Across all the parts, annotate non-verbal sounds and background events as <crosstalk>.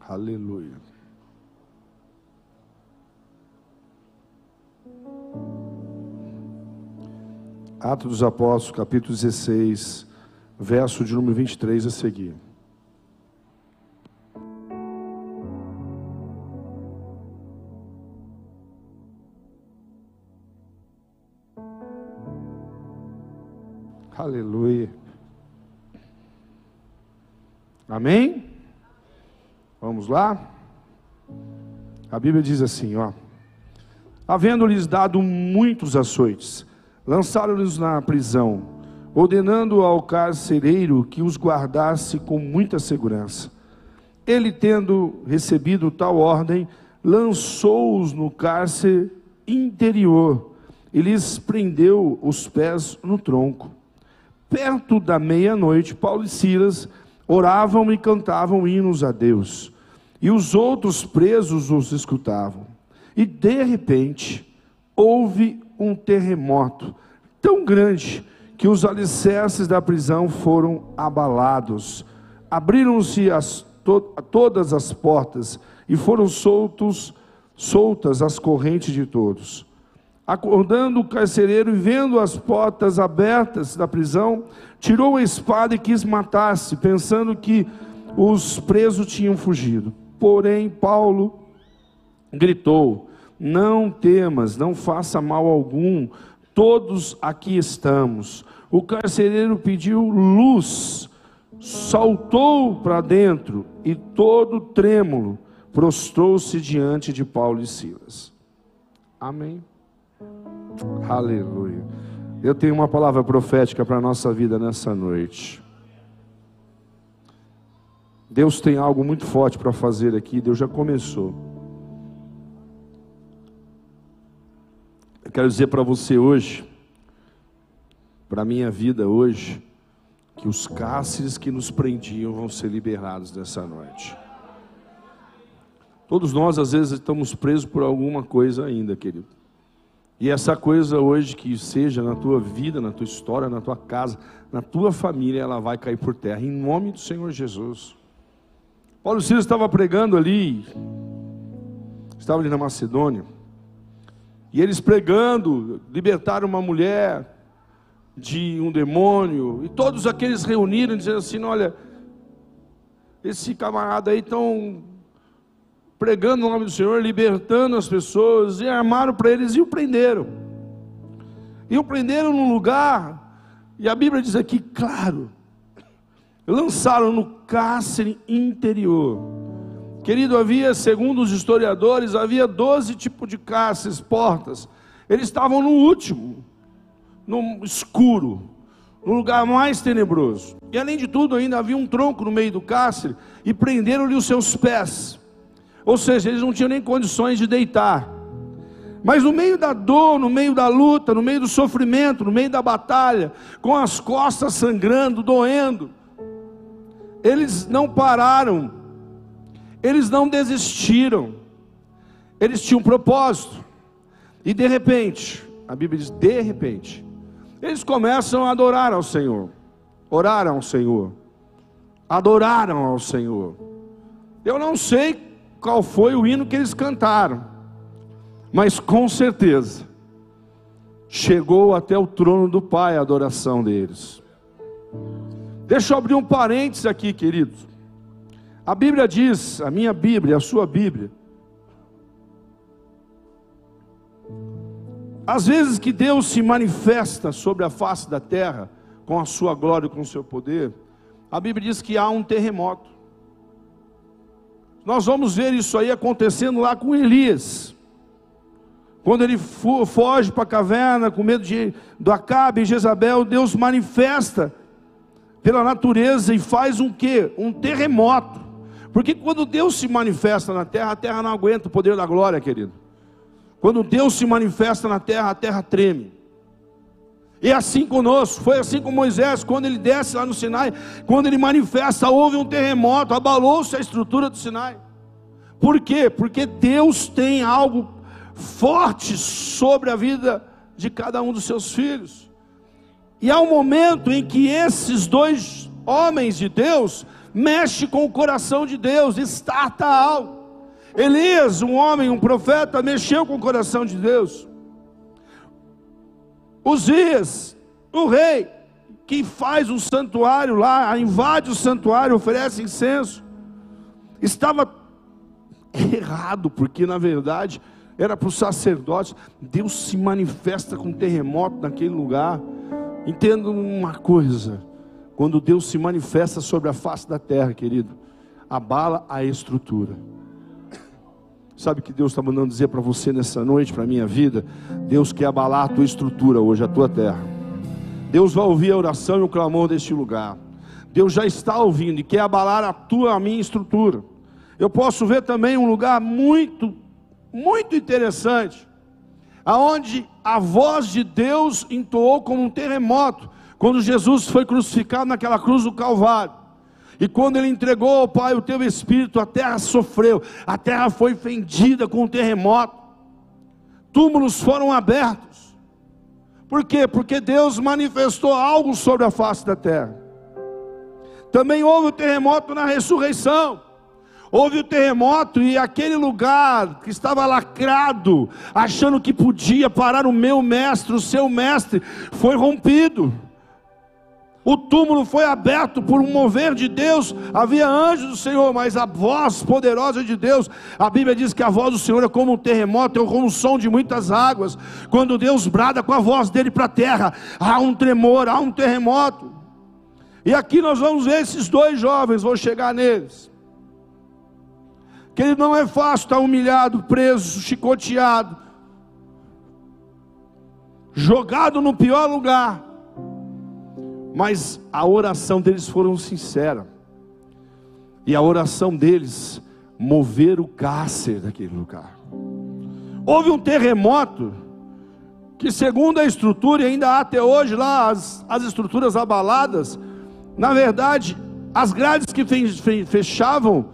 Aleluia. Atos dos Apóstolos, capítulo 16, verso de número 23 a seguir. Aleluia. Amém? Vamos lá? A Bíblia diz assim, ó. Havendo-lhes dado muitos açoites, lançaram-nos na prisão, ordenando ao carcereiro que os guardasse com muita segurança. Ele, tendo recebido tal ordem, lançou-os no cárcere interior e lhes prendeu os pés no tronco. Perto da meia-noite, Paulo e Silas oravam e cantavam hinos a Deus, e os outros presos os escutavam. E de repente, houve um terremoto tão grande que os alicerces da prisão foram abalados. Abriram-se as, to, todas as portas e foram soltos, soltas as correntes de todos. Acordando o carcereiro e vendo as portas abertas da prisão, tirou a espada e quis matar-se, pensando que os presos tinham fugido. Porém, Paulo gritou: Não temas, não faça mal algum, todos aqui estamos. O carcereiro pediu luz, saltou para dentro e, todo trêmulo, prostrou-se diante de Paulo e Silas. Amém. Aleluia. Eu tenho uma palavra profética para a nossa vida nessa noite. Deus tem algo muito forte para fazer aqui, Deus já começou. Eu quero dizer para você hoje, para a minha vida hoje, que os cárceres que nos prendiam vão ser liberados nessa noite. Todos nós, às vezes, estamos presos por alguma coisa ainda, querido. E essa coisa hoje que seja na tua vida, na tua história, na tua casa, na tua família, ela vai cair por terra, em nome do Senhor Jesus. Paulo Silas estava pregando ali, estava ali na Macedônia, e eles pregando, libertaram uma mulher de um demônio, e todos aqueles reuniram, dizendo assim: olha, esse camarada aí estão pregando o nome do Senhor, libertando as pessoas, e armaram para eles e o prenderam. E o prenderam num lugar, e a Bíblia diz aqui, claro, lançaram no cárcere interior. Querido, havia, segundo os historiadores, havia 12 tipos de cárceres, portas. Eles estavam no último, no escuro, no lugar mais tenebroso. E além de tudo, ainda havia um tronco no meio do cárcere e prenderam-lhe os seus pés. Ou seja, eles não tinham nem condições de deitar. Mas no meio da dor, no meio da luta, no meio do sofrimento, no meio da batalha, com as costas sangrando, doendo, eles não pararam, eles não desistiram, eles tinham um propósito, e de repente, a Bíblia diz: de repente, eles começam a adorar ao Senhor, oraram ao Senhor, adoraram ao Senhor. Eu não sei qual foi o hino que eles cantaram, mas com certeza chegou até o trono do Pai a adoração deles. Deixa eu abrir um parênteses aqui, queridos. A Bíblia diz, a minha Bíblia, a sua Bíblia, às vezes que Deus se manifesta sobre a face da terra, com a sua glória e com o seu poder, a Bíblia diz que há um terremoto. Nós vamos ver isso aí acontecendo lá com Elias. Quando ele foge para a caverna com medo de, do Acabe e Jezabel, Deus manifesta pela natureza e faz um quê? Um terremoto. Porque quando Deus se manifesta na terra, a terra não aguenta o poder da glória, querido. Quando Deus se manifesta na terra, a terra treme. E assim conosco, foi assim com Moisés, quando ele desce lá no Sinai, quando ele manifesta, houve um terremoto, abalou-se a estrutura do Sinai. Por quê? Porque Deus tem algo forte sobre a vida de cada um dos seus filhos. E há um momento em que esses dois homens de Deus mexe com o coração de Deus, estarta algo. Elias, um homem, um profeta, mexeu com o coração de Deus. Uzias, o rei, que faz um santuário lá, invade o santuário, oferece incenso, estava errado, porque na verdade era para os sacerdotes. Deus se manifesta com terremoto naquele lugar. Entenda uma coisa: quando Deus se manifesta sobre a face da terra, querido, abala a estrutura. Sabe o que Deus está mandando dizer para você nessa noite, para a minha vida? Deus quer abalar a tua estrutura hoje, a tua terra. Deus vai ouvir a oração e o clamor deste lugar. Deus já está ouvindo e quer abalar a tua, a minha estrutura. Eu posso ver também um lugar muito, muito interessante, aonde a voz de Deus entoou como um terremoto, quando Jesus foi crucificado naquela cruz do Calvário. E quando ele entregou ao Pai o teu espírito, a terra sofreu, a terra foi fendida com um terremoto, túmulos foram abertos. Por quê? Porque Deus manifestou algo sobre a face da terra. Também houve o terremoto na ressurreição. Houve o terremoto e aquele lugar que estava lacrado, achando que podia parar o meu mestre, o seu mestre, foi rompido. O túmulo foi aberto por um mover de Deus. Havia anjos do Senhor, mas a voz poderosa de Deus, a Bíblia diz que a voz do Senhor é como um terremoto, é como um som de muitas águas. Quando Deus brada com a voz dele para a terra, há um tremor, há um terremoto. E aqui nós vamos ver esses dois jovens, vou chegar neles. Que ele não é fácil estar humilhado, preso, chicoteado, jogado no pior lugar mas a oração deles foram sincera. E a oração deles mover o cárcere daquele lugar. Houve um terremoto que segundo a estrutura, e ainda há até hoje lá as, as estruturas abaladas, na verdade, as grades que fechavam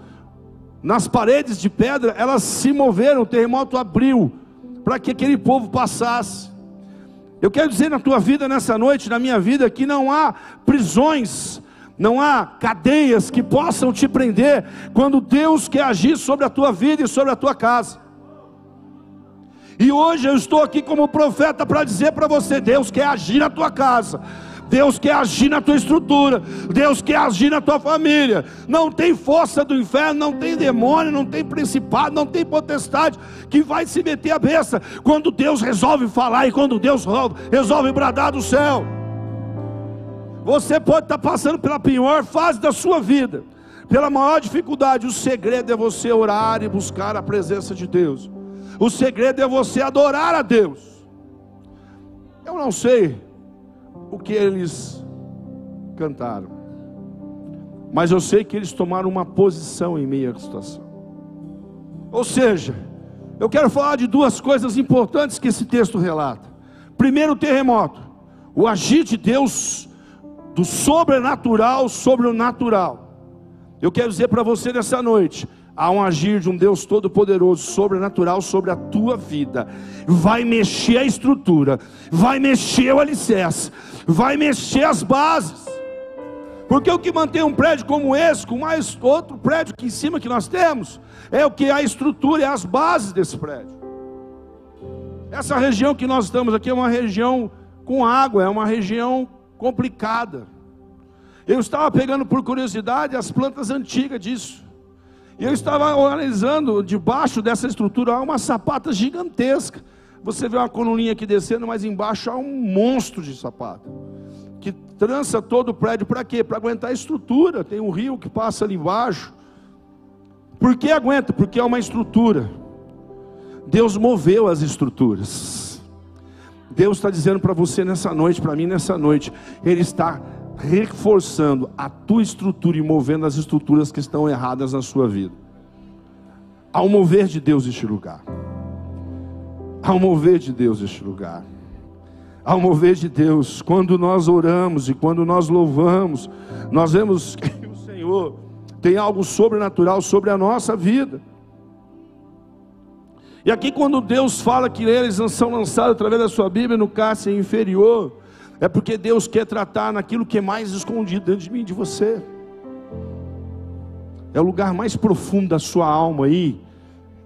nas paredes de pedra, elas se moveram, o terremoto abriu para que aquele povo passasse. Eu quero dizer na tua vida nessa noite, na minha vida, que não há prisões, não há cadeias que possam te prender quando Deus quer agir sobre a tua vida e sobre a tua casa. E hoje eu estou aqui como profeta para dizer para você: Deus quer agir na tua casa. Deus quer agir na tua estrutura, Deus quer agir na tua família. Não tem força do inferno, não tem demônio, não tem principado, não tem potestade que vai se meter a besta quando Deus resolve falar e quando Deus resolve bradar do céu. Você pode estar passando pela pior fase da sua vida, pela maior dificuldade. O segredo é você orar e buscar a presença de Deus. O segredo é você adorar a Deus. Eu não sei o que eles cantaram. Mas eu sei que eles tomaram uma posição em meio à situação. Ou seja, eu quero falar de duas coisas importantes que esse texto relata. Primeiro, o terremoto, o agir de Deus do sobrenatural sobre o natural. Eu quero dizer para você nessa noite: há um agir de um Deus todo-poderoso, sobrenatural sobre a tua vida. Vai mexer a estrutura, vai mexer o alicerce, vai mexer as bases. Porque o que mantém um prédio como esse, com mais outro prédio aqui em cima que nós temos, é o que a estrutura e as bases desse prédio. Essa região que nós estamos aqui é uma região com água, é uma região complicada. Eu estava pegando por curiosidade as plantas antigas disso. E eu estava analisando debaixo dessa estrutura uma sapata gigantesca. Você vê uma coluninha aqui descendo, mas embaixo há um monstro de sapata. Que trança todo o prédio para quê? Para aguentar a estrutura. Tem um rio que passa ali embaixo. Por que aguenta? Porque é uma estrutura. Deus moveu as estruturas. Deus está dizendo para você nessa noite, para mim nessa noite, Ele está reforçando a tua estrutura e movendo as estruturas que estão erradas na sua vida. Ao mover de Deus este lugar ao mover de Deus este lugar. Ao mover de Deus, quando nós oramos e quando nós louvamos, nós vemos <laughs> que o Senhor tem algo sobrenatural sobre a nossa vida. E aqui, quando Deus fala que eles são lançados através da sua Bíblia no cárcere inferior, é porque Deus quer tratar naquilo que é mais escondido dentro de mim de você. é o lugar mais profundo da sua alma aí,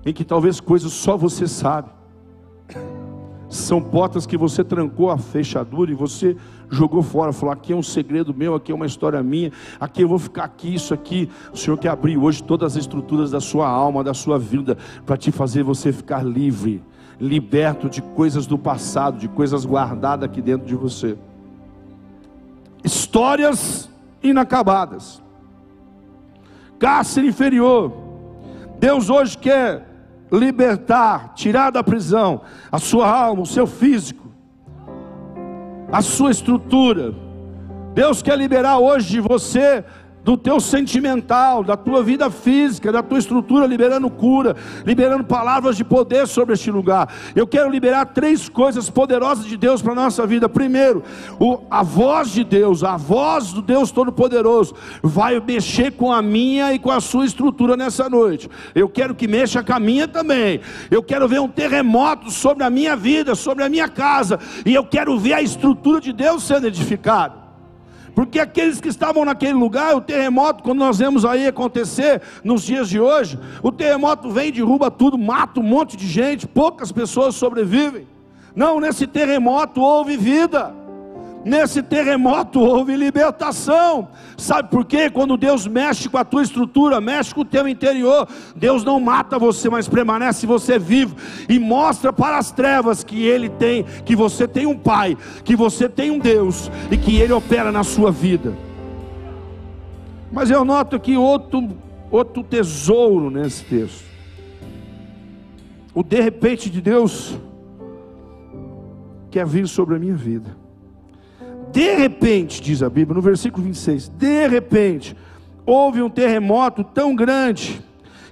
em que talvez coisas só você sabe. São portas que você trancou a fechadura e você jogou fora, falou: aqui é um segredo meu, aqui é uma história minha, aqui eu vou ficar aqui, isso aqui. O Senhor quer abrir hoje todas as estruturas da sua alma, da sua vida, para te fazer você ficar livre, liberto de coisas do passado, de coisas guardadas aqui dentro de você. Histórias inacabadas, cárcere inferior. Deus hoje quer libertar, tirar da prisão a sua alma, o seu físico, a sua estrutura. Deus quer liberar hoje de você do teu sentimental, da tua vida física, da tua estrutura, liberando cura, liberando palavras de poder sobre este lugar. Eu quero liberar três coisas poderosas de Deus para a nossa vida. Primeiro, o, a voz de Deus, a voz do Deus Todo-Poderoso, vai mexer com a minha e com a sua estrutura nessa noite. Eu quero que mexa com a minha também. Eu quero ver um terremoto sobre a minha vida, sobre a minha casa, e eu quero ver a estrutura de Deus sendo edificada. Porque aqueles que estavam naquele lugar, o terremoto, quando nós vemos aí acontecer nos dias de hoje, o terremoto vem, derruba tudo, mata um monte de gente, poucas pessoas sobrevivem. Não, nesse terremoto houve vida. Nesse terremoto houve libertação. Sabe por quê? Quando Deus mexe com a tua estrutura, mexe com o teu interior, Deus não mata você, mas permanece você vivo e mostra para as trevas que ele tem, que você tem um pai, que você tem um Deus e que ele opera na sua vida. Mas eu noto aqui outro outro tesouro nesse texto. O de repente de Deus quer vir sobre a minha vida. De repente, diz a Bíblia, no versículo 26, de repente, houve um terremoto tão grande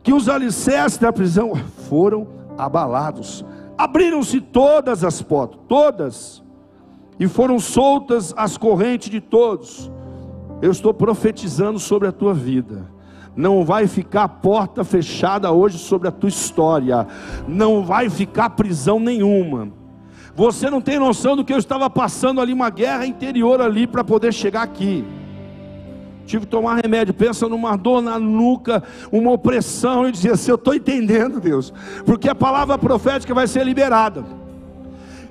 que os alicerces da prisão <laughs> foram abalados. Abriram-se todas as portas, todas, e foram soltas as correntes de todos. Eu estou profetizando sobre a tua vida. Não vai ficar porta fechada hoje sobre a tua história. Não vai ficar prisão nenhuma. Você não tem noção do que eu estava passando ali, uma guerra interior ali para poder chegar aqui. Tive que tomar remédio, pensa numa dor na nuca, uma opressão. Eu dizia assim: Eu estou entendendo, Deus, porque a palavra profética vai ser liberada.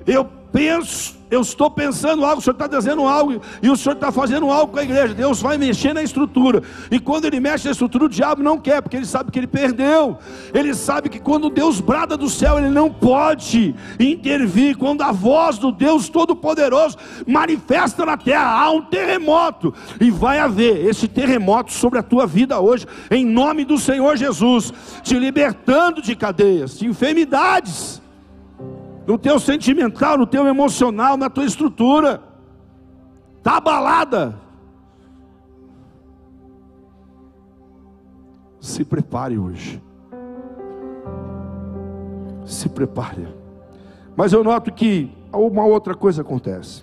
Eu penso eu estou pensando algo, o Senhor está dizendo algo, e o Senhor está fazendo algo com a igreja. Deus vai mexer na estrutura, e quando Ele mexe na estrutura, o diabo não quer, porque ele sabe que ele perdeu. Ele sabe que quando Deus brada do céu, ele não pode intervir. Quando a voz do Deus Todo-Poderoso manifesta na terra, há um terremoto, e vai haver esse terremoto sobre a tua vida hoje, em nome do Senhor Jesus, te libertando de cadeias, de enfermidades no teu sentimental, no teu emocional, na tua estrutura. Está abalada. Se prepare hoje. Se prepare. Mas eu noto que uma outra coisa acontece.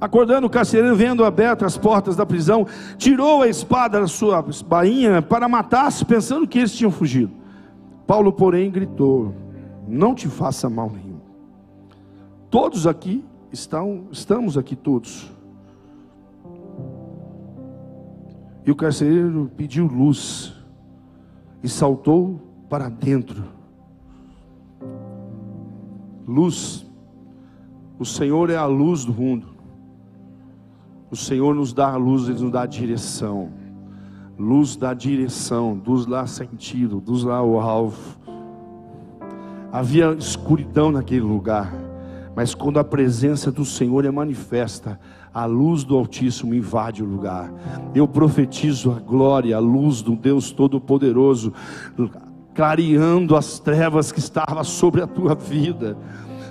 Acordando o carcereiro, vendo abertas as portas da prisão, tirou a espada da sua bainha para matar-se, pensando que eles tinham fugido. Paulo, porém, gritou: não te faça mal nenhum. Todos aqui estão, estamos aqui todos. E o carcereiro pediu luz e saltou para dentro. Luz. O Senhor é a luz do mundo. O Senhor nos dá a luz, Ele nos dá a direção. Luz dá direção, luz dá sentido, luz dá o alvo. Havia escuridão naquele lugar, mas quando a presença do Senhor é manifesta, a luz do Altíssimo invade o lugar. Eu profetizo a glória, a luz do Deus Todo-Poderoso, clareando as trevas que estavam sobre a tua vida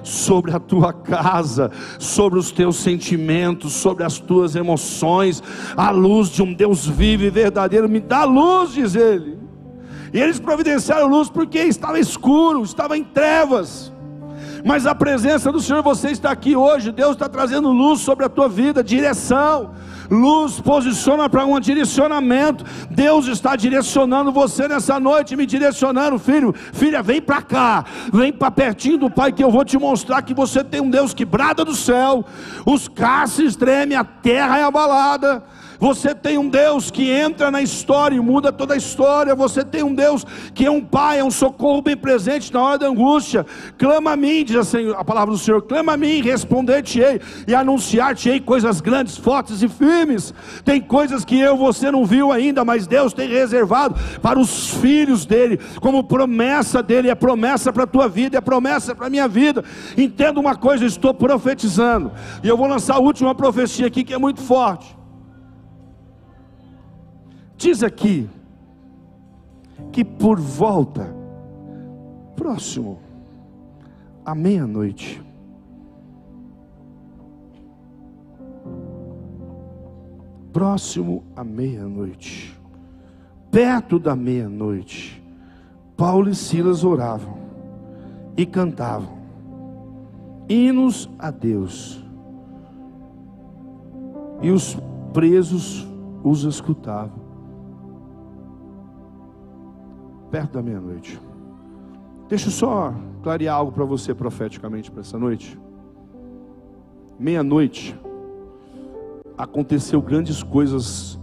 sobre a tua casa, sobre os teus sentimentos, sobre as tuas emoções, a luz de um Deus vivo e verdadeiro, me dá luz, diz ele. E eles providenciaram luz porque estava escuro, estava em trevas. Mas a presença do Senhor, você está aqui hoje. Deus está trazendo luz sobre a tua vida, direção. Luz posiciona para um direcionamento. Deus está direcionando você nessa noite, me direcionando, filho. Filha, vem para cá, vem para pertinho do Pai, que eu vou te mostrar que você tem um Deus que brada do céu. Os cárceres tremem, a terra é abalada Você tem um Deus que entra na história e muda toda a história. Você tem um Deus que é um Pai, é um socorro bem presente na hora da angústia. Clama a mim, diz a palavra do Senhor: clama a mim, responder-te-ei e anunciar-te-ei coisas grandes, fortes e firmes. Tem coisas que eu, você não viu ainda, mas Deus tem reservado para os filhos dele, como promessa dele. É promessa para a tua vida, é promessa para a minha vida. Entenda uma coisa, estou profetizando, e eu vou lançar a última profecia aqui que é muito forte. Diz aqui que por volta, próximo à meia-noite, próximo à meia-noite, perto da meia-noite, Paulo e Silas oravam e cantavam hinos a Deus, e os presos os escutavam perto da meia-noite. Deixa eu só clarear algo para você profeticamente para essa noite. Meia-noite aconteceu grandes coisas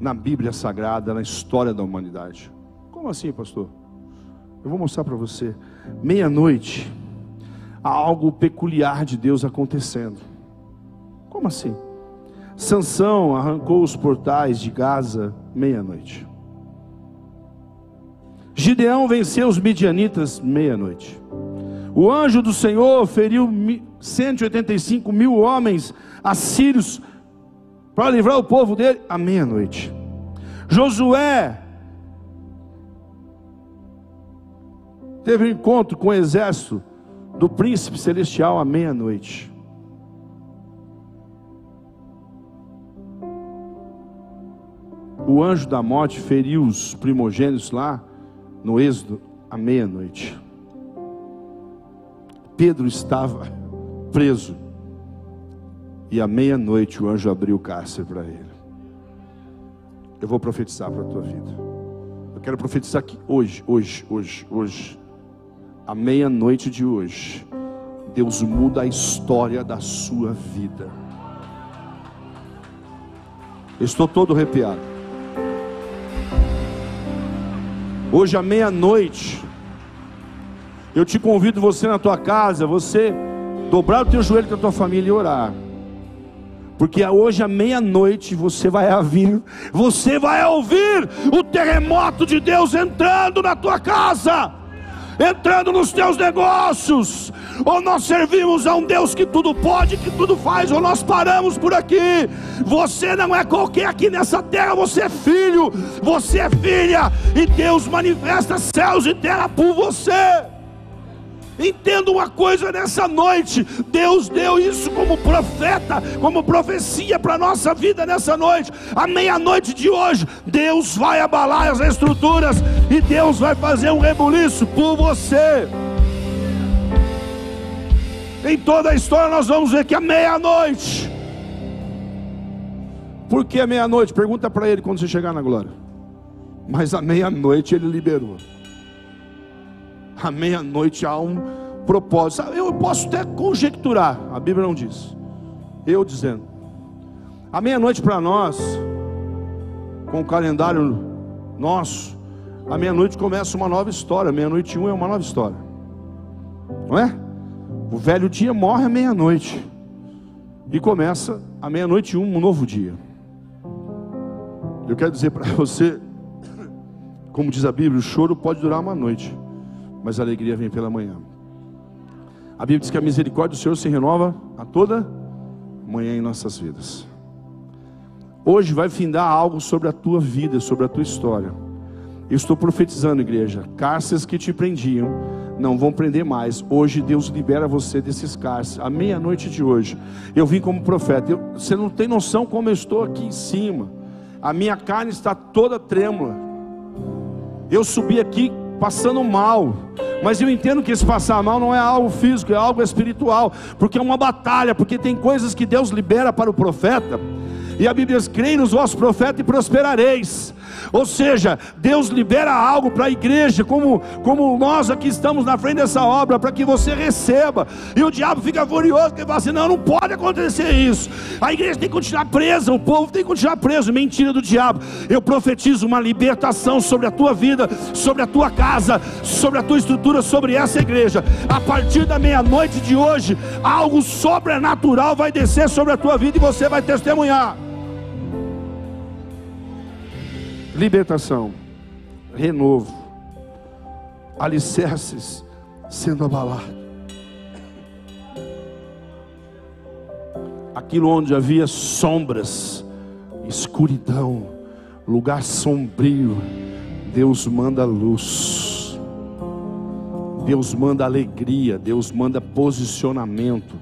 na Bíblia Sagrada, na história da humanidade. Como assim, pastor? Eu vou mostrar para você. Meia-noite há algo peculiar de Deus acontecendo. Como assim? Sansão arrancou os portais de Gaza meia-noite. Gideão venceu os midianitas meia-noite. O anjo do Senhor feriu 185 mil homens assírios para livrar o povo dele à meia-noite. Josué teve um encontro com o exército do príncipe celestial à meia-noite. O anjo da morte feriu os primogênitos lá no Êxodo, à meia-noite. Pedro estava preso. E à meia-noite o anjo abriu o cárcere para ele. Eu vou profetizar para a tua vida. Eu quero profetizar que hoje, hoje, hoje, hoje, à meia-noite de hoje, Deus muda a história da sua vida. estou todo arrepiado. Hoje à meia-noite, eu te convido você na tua casa, você dobrar o teu joelho com a tua família e orar. Porque hoje à meia-noite você vai ouvir, você vai ouvir o terremoto de Deus entrando na tua casa entrando nos teus negócios, ou nós servimos a um Deus que tudo pode, que tudo faz, ou nós paramos por aqui. Você não é qualquer aqui nessa terra, você é filho, você é filha, e Deus manifesta céus e terra por você. Entenda uma coisa nessa noite: Deus deu isso como profeta, como profecia para a nossa vida nessa noite. À meia-noite de hoje, Deus vai abalar as estruturas e Deus vai fazer um rebuliço por você. Em toda a história, nós vamos ver que à meia-noite. Por que meia-noite? Pergunta para ele quando você chegar na glória. Mas à meia-noite ele liberou à meia-noite há um propósito. Eu posso até conjecturar, a Bíblia não diz. Eu dizendo. À meia-noite para nós, com o calendário nosso, à meia-noite começa uma nova história. Meia-noite um é uma nova história. Não é? O velho dia morre à meia-noite. E começa à meia-noite um, um novo dia. Eu quero dizer para você, <coughs> como diz a Bíblia, o choro pode durar uma noite mas a alegria vem pela manhã. A Bíblia diz que a misericórdia do Senhor se renova a toda manhã em nossas vidas. Hoje vai findar algo sobre a tua vida, sobre a tua história. Eu estou profetizando, igreja, cárceres que te prendiam não vão prender mais. Hoje Deus libera você desses cárceres. À meia-noite de hoje, eu vim como profeta. Eu, você não tem noção como eu estou aqui em cima. A minha carne está toda trêmula. Eu subi aqui passando mal. Mas eu entendo que esse passar mal não é algo físico, é algo espiritual, porque é uma batalha, porque tem coisas que Deus libera para o profeta E a Bíblia diz: creia nos vossos profetas e prosperareis. Ou seja, Deus libera algo para a igreja, como, como nós aqui estamos na frente dessa obra, para que você receba. E o diabo fica furioso, porque fala assim: não, não pode acontecer isso. A igreja tem que continuar presa, o povo tem que continuar preso. Mentira do diabo. Eu profetizo uma libertação sobre a tua vida, sobre a tua casa, sobre a tua estrutura, sobre essa igreja. A partir da meia-noite de hoje, algo sobrenatural vai descer sobre a tua vida e você vai testemunhar. Libertação, renovo, alicerces sendo abalados. Aquilo onde havia sombras, escuridão, lugar sombrio, Deus manda luz. Deus manda alegria, Deus manda posicionamento.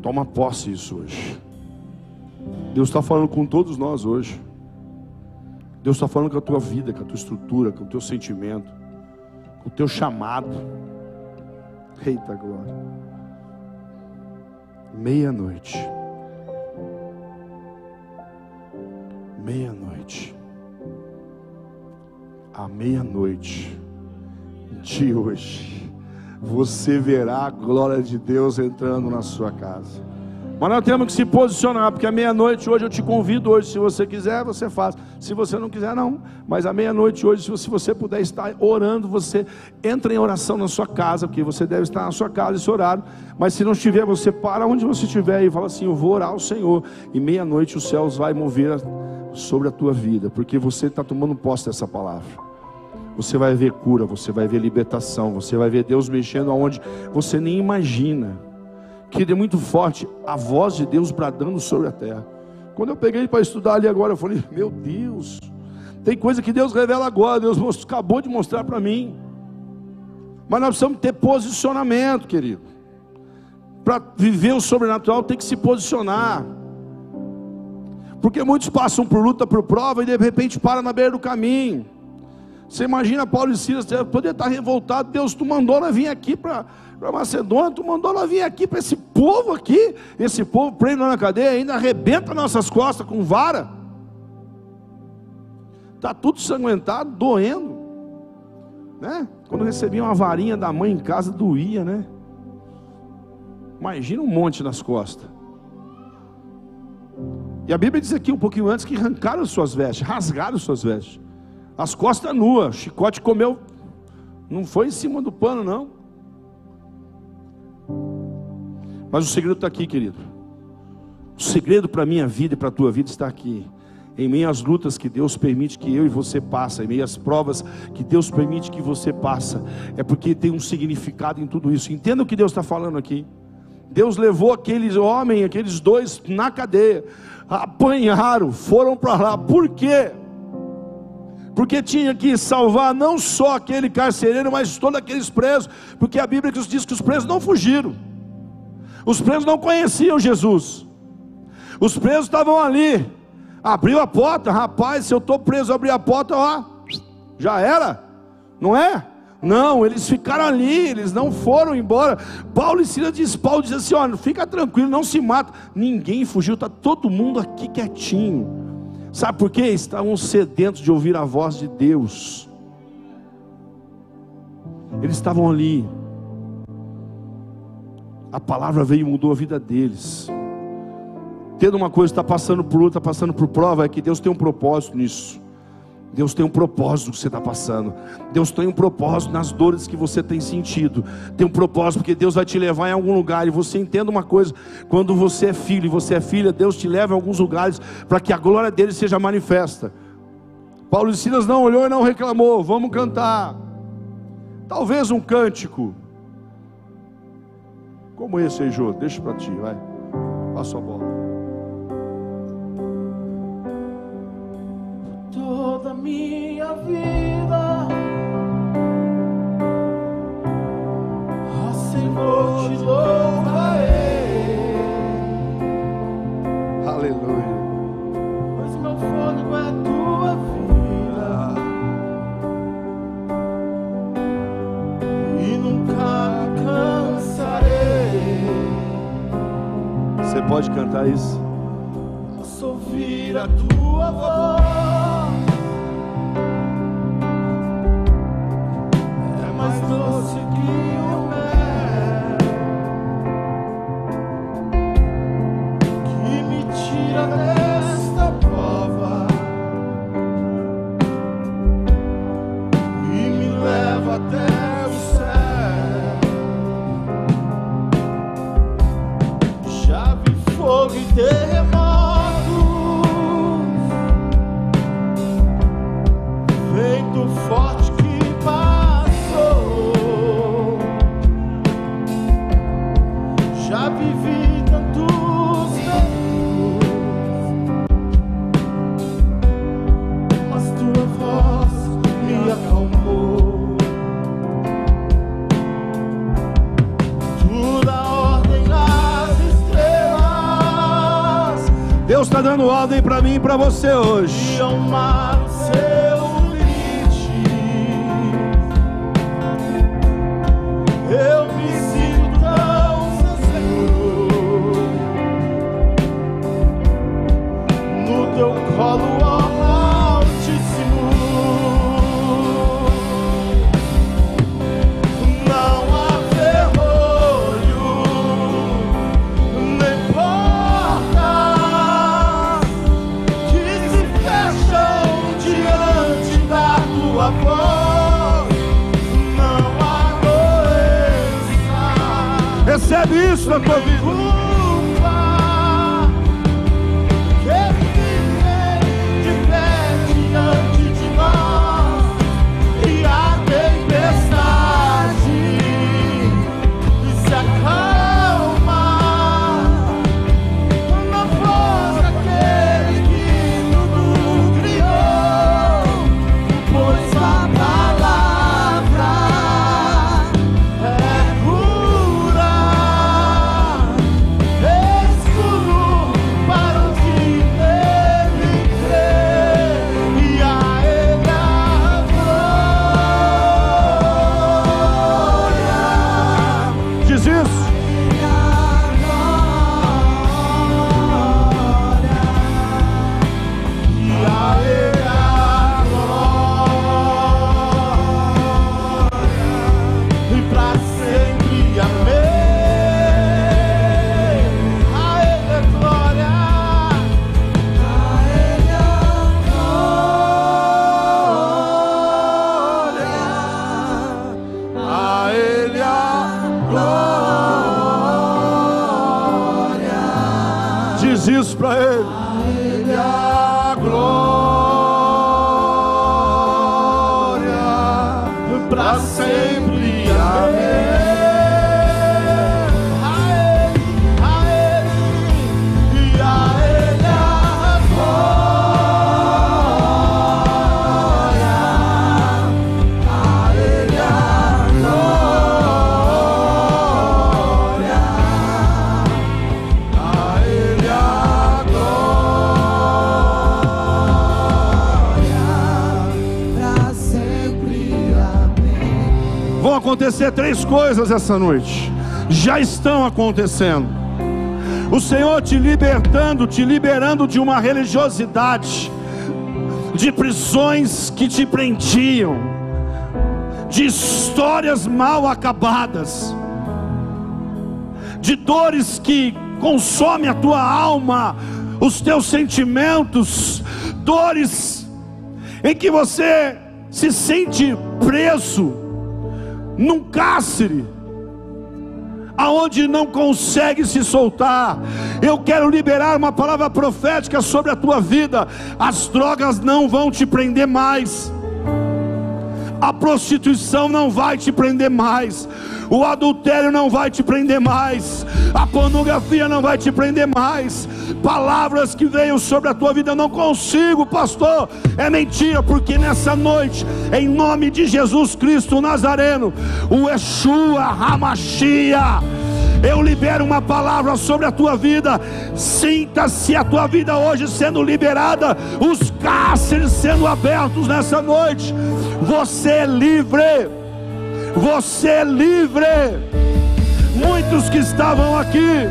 Toma posse isso hoje. Deus está falando com todos nós hoje. Deus está falando com a tua vida, com a tua estrutura, com o teu sentimento, com o teu chamado. Eita glória. Meia-noite. Meia-noite. À meia-noite de hoje, você verá a glória de Deus entrando na sua casa. Mas nós temos que se posicionar, porque à meia-noite hoje eu te convido hoje, se você quiser, você faz. Se você não quiser, não. Mas à meia-noite hoje, se você puder estar orando, você entra em oração na sua casa, porque você deve estar na sua casa esse horário. Mas se não estiver, você para onde você estiver e fala assim: Eu vou orar ao Senhor. E meia-noite os céus vai mover sobre a tua vida, porque você está tomando posse dessa palavra. Você vai ver cura, você vai ver libertação, você vai ver Deus mexendo aonde você nem imagina que é muito forte a voz de Deus bradando sobre a terra. Quando eu peguei para estudar ali agora, eu falei: Meu Deus, tem coisa que Deus revela agora, Deus acabou de mostrar para mim. Mas nós precisamos ter posicionamento, querido. Para viver o sobrenatural tem que se posicionar. Porque muitos passam por luta, por prova e de repente param na beira do caminho. Você imagina Paulo e Silas poder estar revoltado, Deus, tu mandou nós vir aqui para Macedônia, tu mandou ela vir aqui para esse povo aqui, esse povo prende na cadeia, ainda arrebenta nossas costas com vara. Está tudo sanguentado, doendo. Né? Quando recebia uma varinha da mãe em casa, doía, né? Imagina um monte nas costas. E a Bíblia diz aqui um pouquinho antes que arrancaram suas vestes, rasgaram suas vestes. As costas nuas, chicote comeu, não foi em cima do pano, não. Mas o segredo está aqui, querido. O segredo para a minha vida e para a tua vida está aqui. Em meio às lutas que Deus permite que eu e você passe, em meio às provas que Deus permite que você passe, é porque tem um significado em tudo isso. Entenda o que Deus está falando aqui. Deus levou aqueles homens, aqueles dois na cadeia, apanharam, foram para lá. Por quê? Porque tinha que salvar não só aquele carcereiro, mas todos aqueles presos, porque a Bíblia diz que os presos não fugiram. Os presos não conheciam Jesus. Os presos estavam ali. Abriu a porta, rapaz, se eu estou preso, abri a porta, ó, já era, não é? Não, eles ficaram ali, eles não foram embora. Paulo e Silas diz, Paulo diz assim: olha, fica tranquilo, não se mata. Ninguém fugiu, está todo mundo aqui quietinho. Sabe por quê? Estavam sedentos de ouvir a voz de Deus. Eles estavam ali. A palavra veio e mudou a vida deles. Tendo uma coisa, está passando por luta, está passando por prova, é que Deus tem um propósito nisso. Deus tem um propósito que você está passando. Deus tem um propósito nas dores que você tem sentido. Tem um propósito porque Deus vai te levar em algum lugar. E você entenda uma coisa: quando você é filho e você é filha, Deus te leva em alguns lugares para que a glória dele seja manifesta. Paulo e Silas não olhou e não reclamou. Vamos cantar. Talvez um cântico. Como esse aí, Jô? Deixa para ti, vai. Passa a bola. Minha vida, ó Senhor, te louvarei. Aleluia. Pois meu fôlego é tua vida. E nunca me cansarei. Você pode cantar isso? a tua voz Yeah. Ordem para mim e para você hoje. Recebe isso na tua vida. Acontecer três coisas essa noite. Já estão acontecendo. O Senhor te libertando, te liberando de uma religiosidade, de prisões que te prendiam, de histórias mal acabadas, de dores que consomem a tua alma, os teus sentimentos, dores em que você se sente preso num cárcere, aonde não consegue se soltar. Eu quero liberar uma palavra profética sobre a tua vida. As drogas não vão te prender mais. A prostituição não vai te prender mais. O adultério não vai te prender mais. A pornografia não vai te prender mais. Palavras que venham sobre a tua vida, eu não consigo, pastor. É mentira, porque nessa noite, em nome de Jesus Cristo Nazareno, o Yeshua Hamashia, eu libero uma palavra sobre a tua vida. Sinta-se a tua vida hoje sendo liberada, os cárceres sendo abertos nessa noite. Você é livre. Você é livre. Muitos que estavam aqui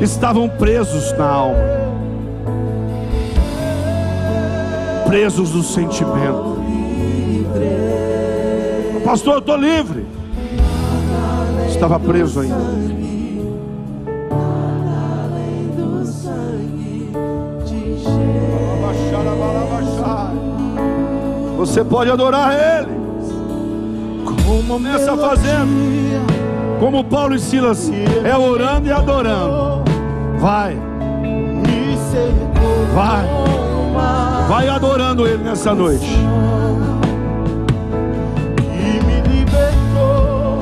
estavam presos na alma. presos do sentimento. Pastor, eu estou livre. Estava preso ainda. Você pode adorar Ele. Começa fazendo. Como Paulo e Silas, é orando e adorando. Vai, vai, vai adorando Ele nessa noite. e me libertou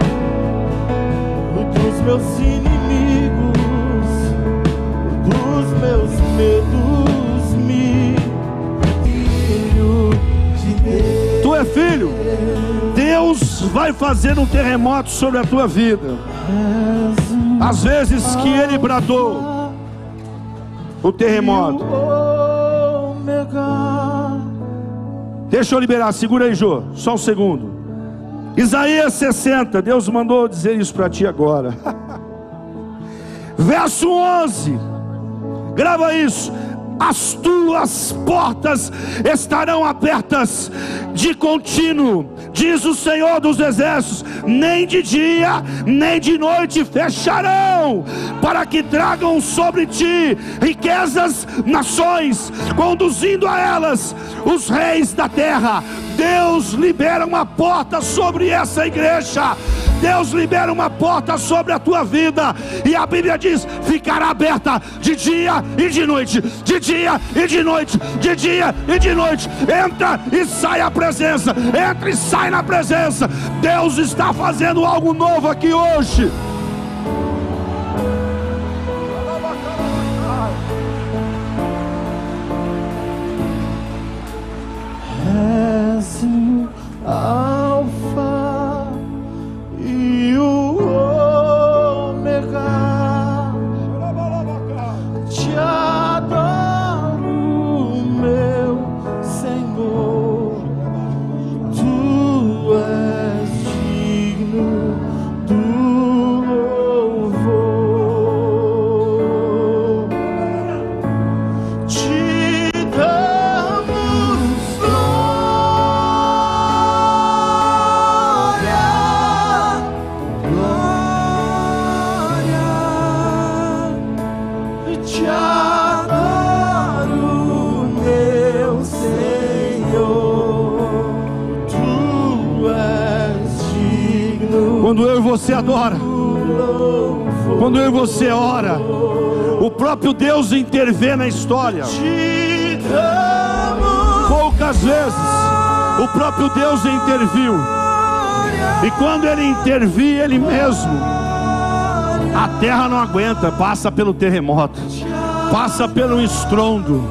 dos meus inimigos, dos meus medos, me filho de Deus. Tu é filho. Deus vai fazer um terremoto sobre a tua vida. Às vezes que Ele bradou o terremoto. Deixa eu liberar, segura aí, Jô, só um segundo. Isaías 60, Deus mandou dizer isso para ti agora. <laughs> Verso 11, grava isso. As tuas portas estarão abertas de contínuo, diz o Senhor dos Exércitos, nem de dia, nem de noite fecharão, para que tragam sobre ti riquezas, nações, conduzindo a elas os reis da terra. Deus libera uma porta sobre essa igreja. Deus libera uma porta sobre a tua vida, e a Bíblia diz: ficará aberta de dia e de noite, de dia e de noite, de dia e de noite. Entra e sai a presença, entra e sai na presença. Deus está fazendo algo novo aqui hoje. Próprio Deus intervém na história. Poucas vezes o próprio Deus interviu. E quando ele intervir, ele mesmo, a terra não aguenta, passa pelo terremoto, passa pelo estrondo.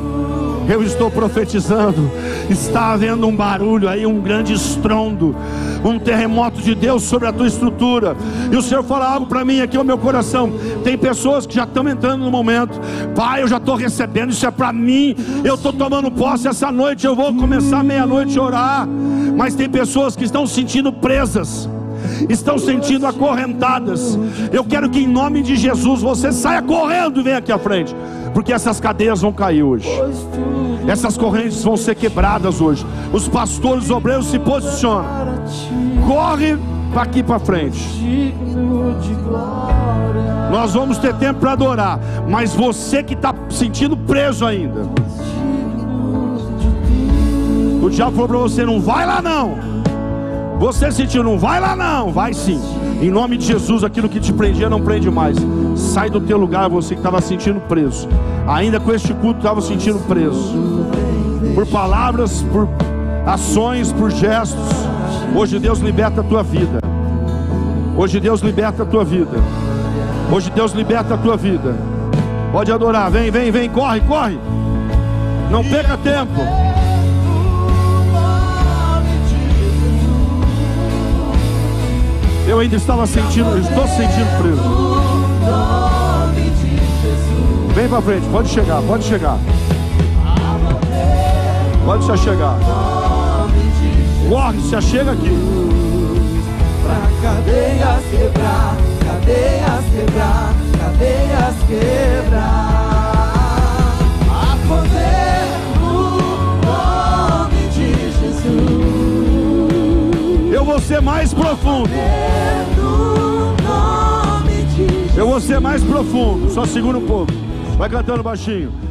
Eu estou profetizando, está havendo um barulho aí, um grande estrondo, um terremoto de Deus sobre a tua estrutura. E o Senhor fala algo para mim aqui no meu coração. Tem pessoas que já estão entrando no momento, Pai, eu já estou recebendo, isso é para mim, eu estou tomando posse essa noite, eu vou começar meia-noite a orar. Mas tem pessoas que estão se sentindo presas estão sentindo acorrentadas. Eu quero que em nome de Jesus você saia correndo e venha aqui à frente, porque essas cadeias vão cair hoje. Essas correntes vão ser quebradas hoje. Os pastores obreiros se posicionam. Corre aqui para frente. Nós vamos ter tempo para adorar, mas você que está sentindo preso ainda, o diabo falou para você: não vai lá não. Você sentiu, não vai lá não, vai sim. Em nome de Jesus, aquilo que te prendia não prende mais. Sai do teu lugar, você que estava sentindo preso. Ainda com este culto estava sentindo preso. Por palavras, por ações, por gestos. Hoje Deus liberta a tua vida. Hoje Deus liberta a tua vida. Hoje Deus liberta a tua vida. Pode adorar, vem, vem, vem, corre, corre. Não perca tempo. Eu ainda estava sentindo, estou sentindo preso. Vem pra frente, pode chegar, pode chegar. Pode se chegar. Corre, se chega aqui. Pra cadeias quebrar, cadeias quebrar, cadeias quebrar. A poder no nome de Jesus. Eu vou ser mais profundo. Eu vou ser mais profundo. Só segura um pouco. Vai cantando baixinho.